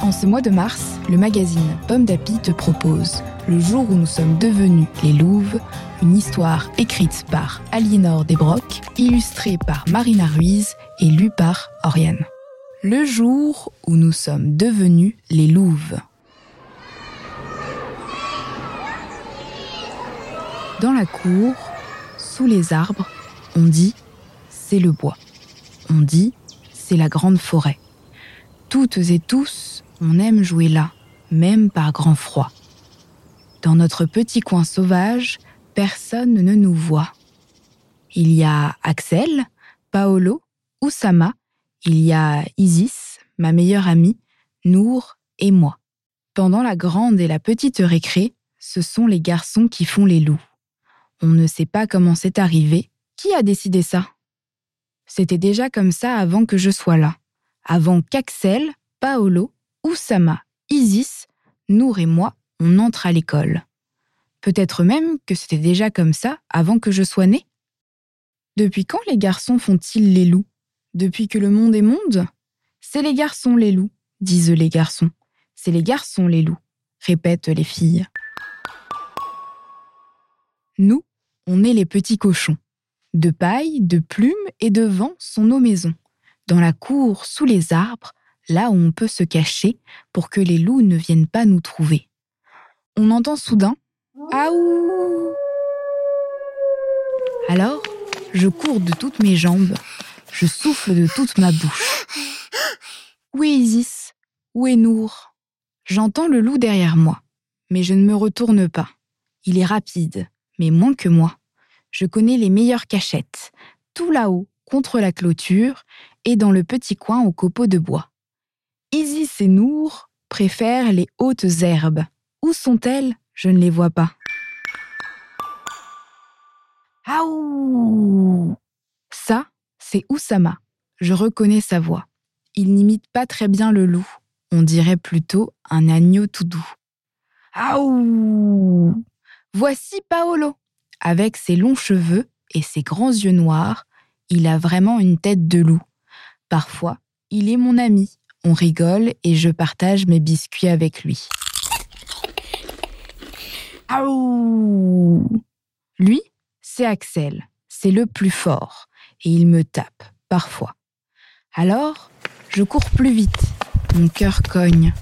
En ce mois de mars, le magazine Pomme d'Api te propose Le jour où nous sommes devenus les Louves, une histoire écrite par Aliénor Desbrocs, illustrée par Marina Ruiz et lue par Oriane. Le jour où nous sommes devenus les Louves. Dans la cour, sous les arbres, on dit c'est le bois. On dit c'est la grande forêt. Toutes et tous, on aime jouer là, même par grand froid. Dans notre petit coin sauvage, personne ne nous voit. Il y a Axel, Paolo, Oussama, il y a Isis, ma meilleure amie, Nour et moi. Pendant la grande et la petite récré, ce sont les garçons qui font les loups. On ne sait pas comment c'est arrivé. Qui a décidé ça? C'était déjà comme ça avant que je sois là. Avant qu'Axel, Paolo, Oussama, Isis, Nour et moi, on entre à l'école. Peut-être même que c'était déjà comme ça avant que je sois né. Depuis quand les garçons font-ils les loups? Depuis que le monde est monde? C'est les garçons les loups, disent les garçons. C'est les garçons les loups, répètent les filles. Nous, on est les petits cochons. De paille, de plumes et de vent sont nos maisons. Dans la cour, sous les arbres, là où on peut se cacher pour que les loups ne viennent pas nous trouver. On entend soudain Aouh Alors, je cours de toutes mes jambes, je souffle de toute ma bouche. Où est Isis? Où est Nour? J'entends le loup derrière moi, mais je ne me retourne pas. Il est rapide, mais moins que moi. Je connais les meilleures cachettes, tout là-haut, contre la clôture, et dans le petit coin au copeaux de bois. Isis et Nour préfèrent les hautes herbes. Où sont-elles? Je ne les vois pas. Aouh Ça, c'est Oussama. Je reconnais sa voix. Il n'imite pas très bien le loup. On dirait plutôt un agneau tout doux. Aouh Voici Paolo. Avec ses longs cheveux et ses grands yeux noirs, il a vraiment une tête de loup. Parfois, il est mon ami. On rigole et je partage mes biscuits avec lui. Lui, c'est Axel. C'est le plus fort. Et il me tape, parfois. Alors, je cours plus vite. Mon cœur cogne.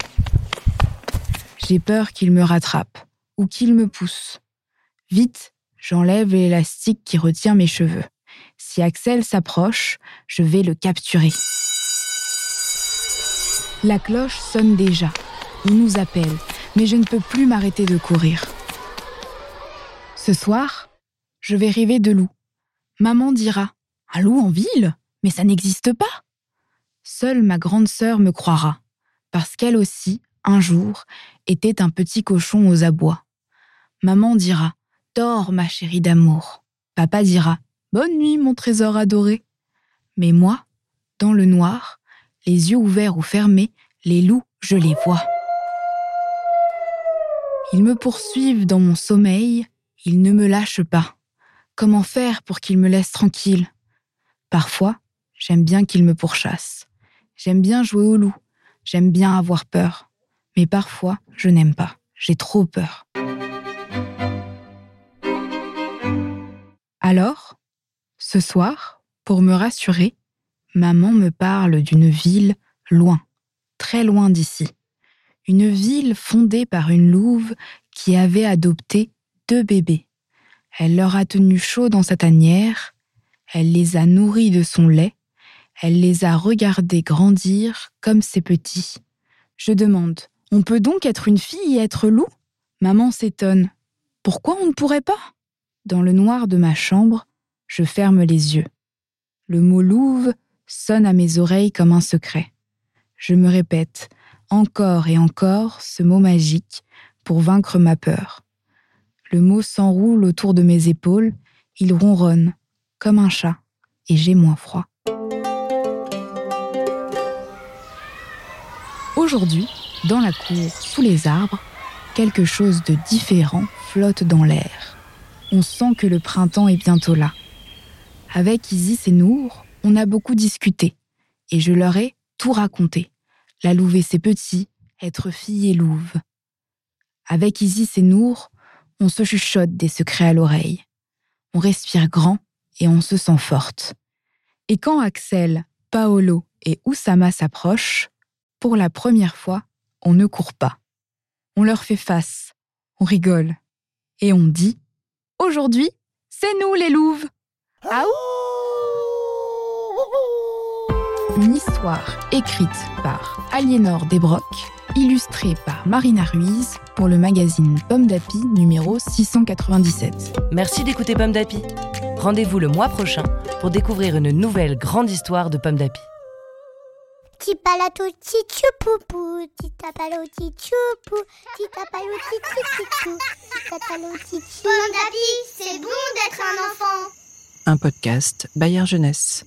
J'ai peur qu'il me rattrape ou qu'il me pousse. Vite, j'enlève l'élastique qui retient mes cheveux. Si Axel s'approche, je vais le capturer. La cloche sonne déjà. Il nous appelle, mais je ne peux plus m'arrêter de courir. Ce soir, je vais rêver de loup. Maman dira Un loup en ville? Mais ça n'existe pas Seule ma grande sœur me croira, parce qu'elle aussi, un jour, était un petit cochon aux abois. Maman dira Dors, ma chérie d'amour. Papa dira Bonne nuit, mon trésor adoré. Mais moi, dans le noir, les yeux ouverts ou fermés, les loups, je les vois. Ils me poursuivent dans mon sommeil, ils ne me lâchent pas. Comment faire pour qu'ils me laissent tranquille? Parfois, j'aime bien qu'ils me pourchassent. J'aime bien jouer au loup. J'aime bien avoir peur. Mais parfois, je n'aime pas. J'ai trop peur. Alors, ce soir, pour me rassurer, maman me parle d'une ville loin, très loin d'ici. Une ville fondée par une louve qui avait adopté deux bébés. Elle leur a tenu chaud dans sa tanière, elle les a nourris de son lait, elle les a regardés grandir comme ses petits. Je demande, on peut donc être une fille et être loup? Maman s'étonne. Pourquoi on ne pourrait pas? Dans le noir de ma chambre, je ferme les yeux. Le mot louve sonne à mes oreilles comme un secret. Je me répète encore et encore ce mot magique pour vaincre ma peur. Le mot s'enroule autour de mes épaules, il ronronne, comme un chat, et j'ai moins froid. Aujourd'hui, dans la cour, sous les arbres, quelque chose de différent flotte dans l'air. On sent que le printemps est bientôt là. Avec Isis et Nour, on a beaucoup discuté, et je leur ai tout raconté. La louve et ses petits, être fille et louve. Avec Isis et Nour, on se chuchote des secrets à l'oreille. On respire grand et on se sent forte. Et quand Axel, Paolo et Oussama s'approchent, pour la première fois, on ne court pas. On leur fait face, on rigole, et on dit Aujourd'hui, c'est nous les louves Aou Une histoire écrite par Aliénor Desbrocs, illustrée par Marina Ruiz pour le magazine Pomme d'Api numéro 697. Merci d'écouter Pomme d'Api. Rendez-vous le mois prochain pour découvrir une nouvelle grande histoire de Pomme d'Api. Pomme d'api, c'est bon d'être un enfant. Un podcast Bayard Jeunesse.